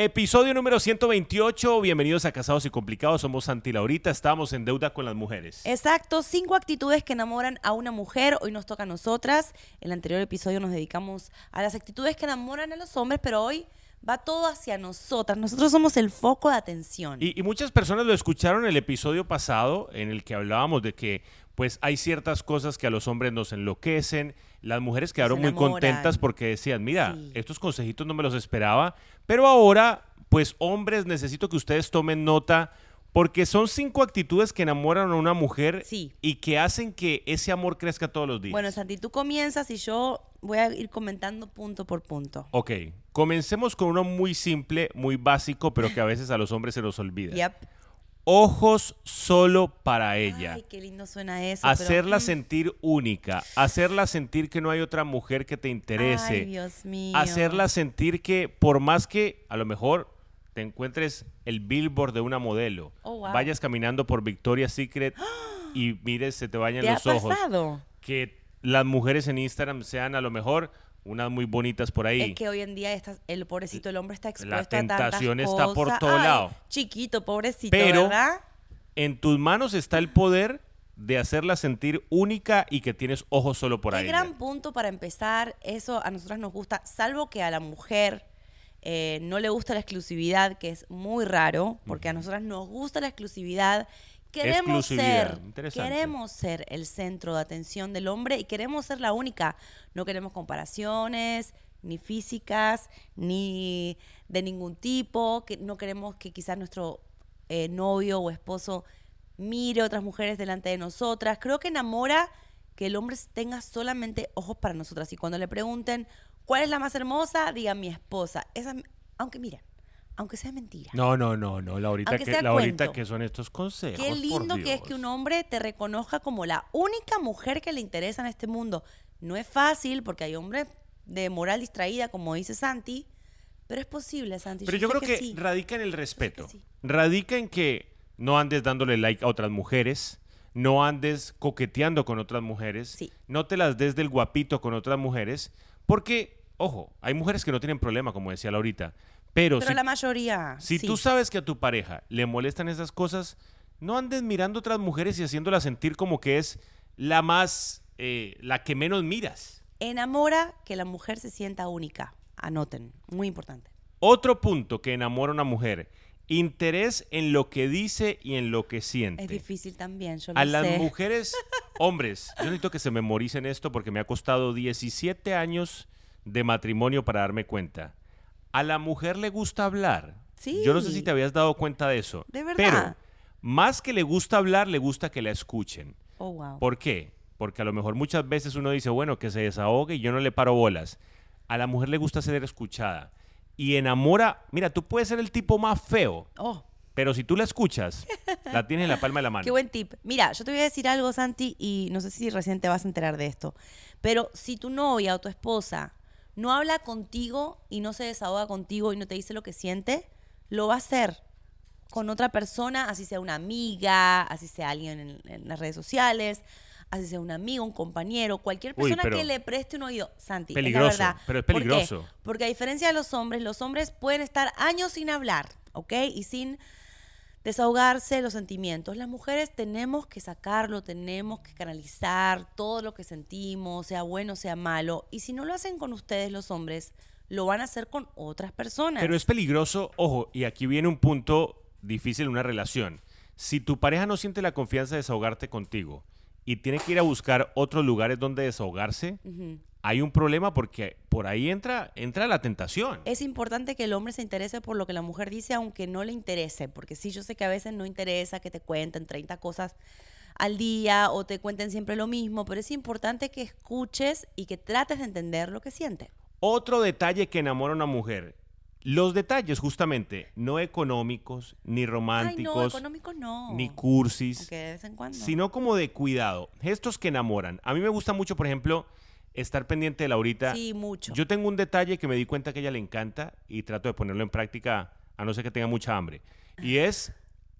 Episodio número 128. Bienvenidos a Casados y Complicados. Somos Santi Laurita. Estamos en deuda con las mujeres. Exacto, cinco actitudes que enamoran a una mujer. Hoy nos toca a nosotras. En el anterior episodio nos dedicamos a las actitudes que enamoran a los hombres, pero hoy va todo hacia nosotras. Nosotros somos el foco de atención. Y, y muchas personas lo escucharon el episodio pasado en el que hablábamos de que pues hay ciertas cosas que a los hombres nos enloquecen. Las mujeres quedaron muy contentas porque decían, mira, Sí. estos consejitos no me los esperaba, pero ahora, pues hombres, necesito que ustedes tomen nota porque son cinco actitudes que enamoran a una mujer Sí. y que hacen que ese amor crezca todos los días. Bueno, Santi, tú comienzas y yo voy a ir comentando punto por punto. Ok, comencemos con uno muy simple, muy básico, pero que a veces a los hombres se nos olvida. Yep. Ojos solo para ella. Ay, qué lindo suena eso. hacerla mm, sentir única, hacerla sentir que no hay otra mujer que te interese, Ay, Dios mío. hacerla sentir que por más que a lo mejor te encuentres el billboard de una modelo, Oh, wow. vayas caminando por Victoria's Secret y mires, se te bañan ¿Te ha los ojos, pasado? que las mujeres en Instagram sean a lo mejor unas muy bonitas por ahí. Es que hoy en día estás- el pobrecito, el hombre está expuesto La a tantas tentación está por todo Ay, lado. Chiquito, pobrecito, Pero- ¿verdad? En tus manos está el poder de hacerla sentir única y que tienes ojos solo por ahí. gran punto para empezar. Eso a nosotras nos gusta, salvo que a la mujer eh, no le gusta la exclusividad, que es muy raro, porque a nosotras nos gusta la exclusividad. Queremos ser, queremos ser el centro de atención del hombre y queremos ser la única. No queremos comparaciones, ni físicas, ni de ningún tipo. Que no queremos que quizás nuestro eh, novio o esposo mire otras mujeres delante de nosotras. Creo que enamora que el hombre tenga solamente ojos para nosotras. Y cuando le pregunten cuál es la más hermosa, diga mi esposa. Esa, aunque miren, aunque sea mentira. No, no, no, no, Laurita, que, Laurita, que son estos consejos. Qué por lindo que es que un hombre te reconozca como la única mujer que le interesa en este mundo. No es fácil porque hay hombres de moral distraída, como dice Santi, pero es posible, Santi. Pero yo, creo que, sí. radica en el respeto. sí. Radica en que no andes dándole like a otras mujeres, no andes coqueteando con otras mujeres, Sí. no te las des del guapito con otras mujeres, porque, ojo, hay mujeres que no tienen problema, como decía Laurita, pero, Pero si, la mayoría. si sí. tú sabes que a tu pareja le molestan esas cosas, no andes mirando otras mujeres y haciéndola sentir como que es la más, eh, la que menos miras. Enamora que la mujer se sienta única. Anoten, muy importante. Otro punto que enamora a una mujer, interés en lo que dice y en lo que siente. Es difícil también, yo lo A las mujeres, hombres, yo necesito que se memoricen esto porque me ha costado 17 años de matrimonio para darme cuenta. A la mujer le gusta hablar. Sí. Yo no sé si te habías dado cuenta de eso. De Pero verdad. más que le gusta hablar, le gusta que la escuchen. Oh, wow. ¿Por qué? Porque a lo mejor muchas veces uno dice, bueno, que se desahogue y yo no le paro bolas. A la mujer le gusta ser escuchada. Y enamora, mira, tú puedes ser el tipo más feo, Oh, pero si tú la escuchas, la tienes en la palma de la mano. Qué buen tip. Mira, yo te voy a decir algo, Santi, y no sé si recién te vas a enterar de esto. Pero si tu novia o tu esposa no habla contigo y no se desahoga contigo y no te dice lo que siente, lo va a hacer con otra persona, así sea una amiga, así sea alguien en, en las redes sociales, así sea un amigo, un compañero, cualquier Uy, persona pero- que le preste un oído. Santi, Peligroso, es la verdad. pero es ¿Por qué? peligroso. Porque a diferencia de los hombres, los hombres pueden estar años sin hablar, ¿ok? Y sin desahogarse los sentimientos. Las mujeres tenemos que sacarlo, tenemos que canalizar todo lo que sentimos, sea bueno, sea malo. Y si no lo hacen con ustedes los hombres, lo van a hacer con otras personas. Pero es peligroso, ojo, y aquí viene un punto difícil en una relación. Si tu pareja no siente la confianza de desahogarte contigo y tiene que ir a buscar otros lugares donde desahogarse. Hay un problema porque por ahí entra, entra la tentación. Es importante que el hombre se interese por lo que la mujer dice, aunque no le interese, porque sí, yo sé que a veces no interesa que te cuenten 30 cosas al día o te cuenten siempre lo mismo, pero es importante que escuches y que trates de entender lo que siente. Otro detalle que enamora a una mujer. Los detalles, justamente, no económicos, ni Ay, no, románticos, económico no. ni cursis, de vez en cuando. sino como de cuidado. Gestos que enamoran. A mí me gusta mucho, por ejemplo, estar pendiente de Laurita. Sí, mucho. Yo tengo un detalle que me di cuenta que a ella le encanta y trato de ponerlo en práctica a no ser que tenga mucha hambre. Y es,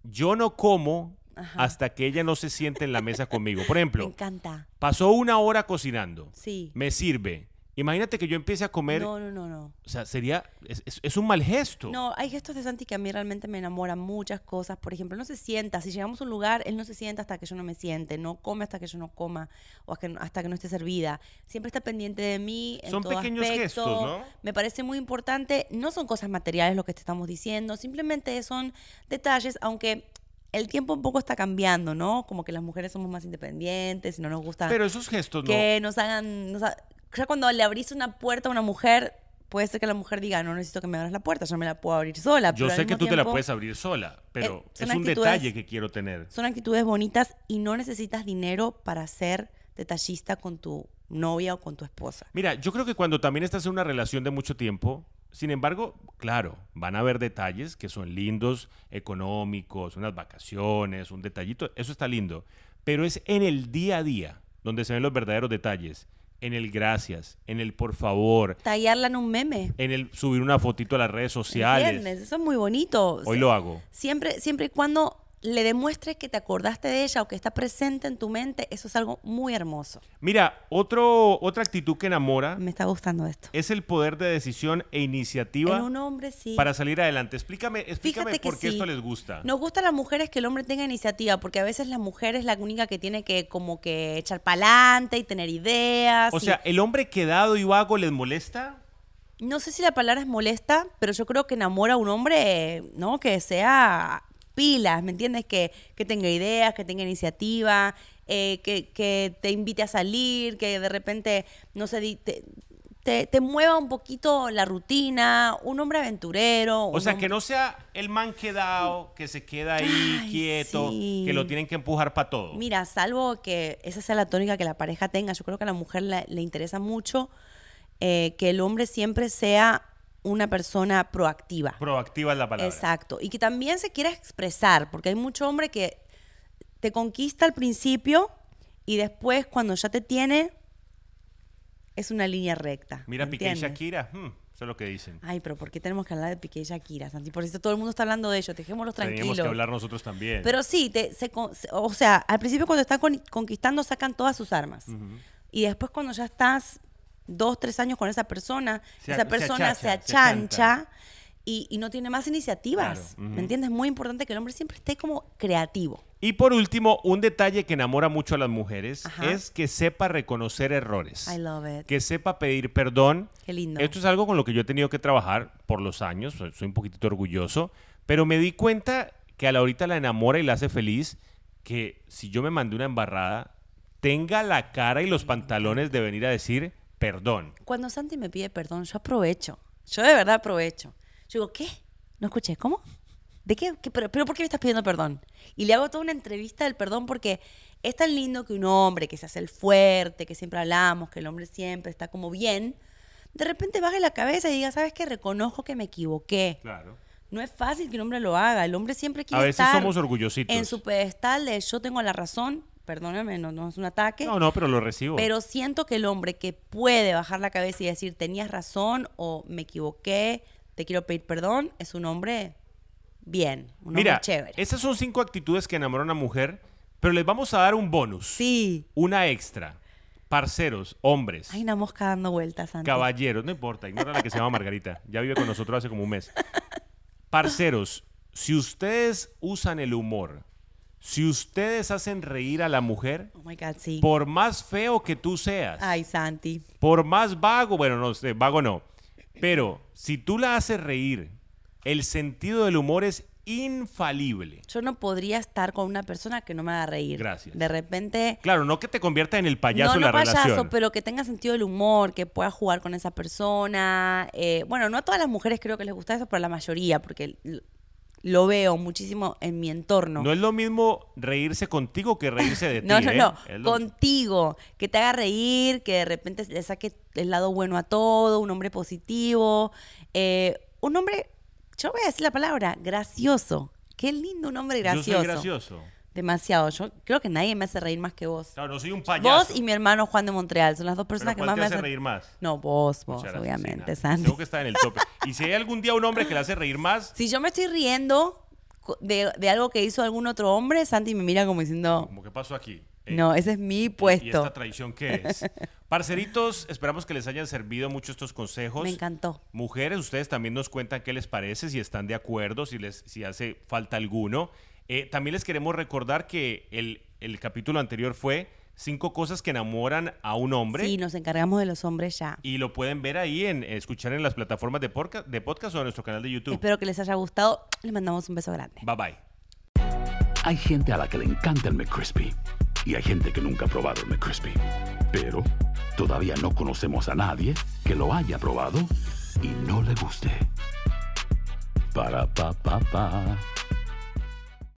yo no como Ajá. hasta que ella no se siente en la mesa conmigo. Por Me ejemplo, encanta. pasó una hora cocinando, Sí. me sirve Imagínate que yo empiece a comer, No, no, no, no. o sea, sería, es, es- es un mal gesto. No, hay gestos de Santi que a mí realmente me enamoran muchas cosas. Por ejemplo, no se sienta. Si llegamos a un lugar, él no se sienta hasta que yo no me siente. No come hasta que yo no coma o hasta que, hasta que no esté servida. Siempre está pendiente de mí. En Son todo pequeños aspecto. gestos, ¿no? Me parece muy importante. No son cosas materiales lo que te estamos diciendo. Simplemente son detalles, aunque el tiempo un poco está cambiando, ¿no? Como que las mujeres somos más independientes y no nos gusta Pero esos gestos no. que nos hagan... nos ha- ya cuando le abrís una puerta a una mujer, puede ser que la mujer diga, no necesito que me abras la puerta, yo me la puedo abrir sola. Yo pero sé que tú te la tiempo, puedes abrir sola, pero eh, es son un detalle que quiero tener. Son actitudes bonitas y no necesitas dinero para ser detallista con tu novia o con tu esposa. Mira, yo creo que cuando también estás en una relación de mucho tiempo, sin embargo, claro, van a haber detalles que son lindos, económicos, unas vacaciones, un detallito, eso está lindo, pero es en el día a día donde se ven los verdaderos detalles, en el gracias, en el por favor, Tallarla en un meme. en el subir una fotito a las redes sociales. ¿Entiendes? Eso es muy bonito. Hoy lo hago. Siempre, siempre y cuando le demuestres que te acordaste de ella o que está presente en tu mente, eso es algo muy hermoso. Mira, otro, otra actitud que enamora Me está gustando esto. es el poder de decisión e iniciativa En un hombre sí. para salir adelante. Explícame, explícame Fíjate por qué sí. esto les gusta. Nos gusta a las mujeres que el hombre tenga iniciativa, porque a veces la mujer es la única que tiene que como que echar pa'lante y tener ideas. O y- sea, ¿el hombre quedado y vago les molesta? no sé si la palabra es molesta, pero yo creo que enamora a un hombre, ¿no? Que sea pilas, ¿me entiendes? Que, que tenga ideas, que tenga iniciativa, eh, que, que te invite a salir, que de repente, no sé, te, te, te mueva un poquito la rutina, un hombre aventurero. O sea, hombre- que no sea el man quedado, que se queda ahí Ay, quieto, sí. que lo tienen que empujar para todo. Mira, salvo que esa sea la tónica que la pareja tenga, yo creo que a la mujer le, le interesa mucho eh, que el hombre siempre sea una persona proactiva. Proactiva es la palabra. Exacto. Y que también se quiera expresar, porque hay mucho hombre que te conquista al principio y después cuando ya te tiene es una línea recta. Mira, ¿me Piqué y? Shakira, hmm, eso es lo que dicen. Ay, pero ¿por qué tenemos que hablar de Piqué y Shakira, Santi? Por eso todo el mundo está hablando de ellos, dejémoslos tranquilos. Teníamos que hablar nosotros también. Pero sí, te- se o sea, al principio cuando están con- conquistando sacan todas sus armas. Y después cuando ya estás dos, tres años con esa persona, Se esa persona se, achacha, se achancha y, y no tiene más iniciativas. Claro. ¿Me entiendes? Es muy importante que el hombre siempre esté como creativo. Y por último, un detalle que enamora mucho a las mujeres Ajá. es que sepa reconocer errores. I love it. Que sepa pedir perdón. Qué lindo. Esto es algo con lo que yo he tenido que trabajar por los años, soy un poquitito orgulloso, pero me di cuenta que a la ahorita la enamora y la hace feliz, que si yo me mandé una embarrada, tenga la cara y los pantalones de venir a decir perdón. Cuando Santi me pide perdón, yo aprovecho. Yo de verdad aprovecho. Yo digo, ¿qué? No escuché, ¿cómo? ¿De qué? ¿Qué? ¿Pero, pero por qué me estás pidiendo perdón? Y le hago toda una entrevista del perdón porque es tan lindo que un hombre que se hace el fuerte, que siempre hablamos, que el hombre siempre está como bien, de repente baje la cabeza y diga, ¿sabes qué? Reconozco que me equivoqué. Claro. No es fácil que un hombre lo haga. El hombre siempre quiere A veces estar somos orgullositos. en su pedestal de yo tengo la razón. Perdóname, no, no es un ataque. No, no, pero lo recibo. Pero siento que el hombre que puede bajar la cabeza y decir, tenías razón o me equivoqué, te quiero pedir perdón, es un hombre bien, un Mira, hombre chévere. esas son cinco actitudes que enamoran a una mujer, pero les vamos a dar un bonus. Sí. Una extra. Parceros, hombres, Hay una mosca dando vueltas, Santi. caballeros, no importa, ignora la que se llama Margarita. Ya vive con nosotros hace como un mes. Parceros, si ustedes usan el humor, si ustedes hacen reír a la mujer, Oh my God, sí. por más feo que tú seas, Ay, Santi. por más vago, bueno, no sé, vago no, pero si tú la haces reír, el sentido del humor es infalible. Yo no podría estar con una persona que no me haga reír. Gracias. De repente. Claro, no que te convierta en el payaso no, la payaso, relación. pero que tenga sentido del humor, que pueda jugar con esa persona. Eh, bueno, no a todas las mujeres creo que les gusta eso, pero a la mayoría, porque lo veo muchísimo en mi entorno. No es lo mismo reírse contigo que reírse de ti. No, no, ¿eh? no. Lo- Contigo. Que te haga reír, que de repente le saque el lado bueno a todo, un hombre positivo. eh, un hombre, yo voy a decir la palabra, gracioso. Qué lindo un hombre Yo gracioso. soy gracioso. Demasiado. Yo creo que nadie me hace reír más que vos. Claro, no soy un payaso. Vos y mi hermano Juan de Montreal son las dos Pero personas que ¿cuál más te me hace hacen reír más? No, vos, vos, Muchas gracias, obviamente. Santi. Tengo que estar en el tope. Y si hay algún día un hombre que le hace reír más, Si yo me estoy riendo de, de algo que hizo algún otro hombre, Santi me mira como diciendo, como que pasó aquí. Eh, no, ese es mi ¿Y puesto. esta traición qué es? Parceritos, esperamos que les hayan servido mucho estos consejos. Me encantó. Mujeres, ustedes también nos cuentan qué les parece, si están de acuerdo, si, les, si hace falta alguno. Eh, también les queremos recordar que el, el capítulo anterior fue cinco cosas que enamoran a un hombre. Sí, nos encargamos de los hombres ya. Y lo pueden ver ahí, en escuchar en las plataformas de podcast, de podcast o en nuestro canal de YouTube. Espero que les haya gustado. Les mandamos un beso grande. Bye bye. Hay gente a la que le encanta el McCrispy y hay gente que nunca ha probado el McCrispy. Pero todavía no conocemos a nadie que lo haya probado y no le guste. Para pa pa pa.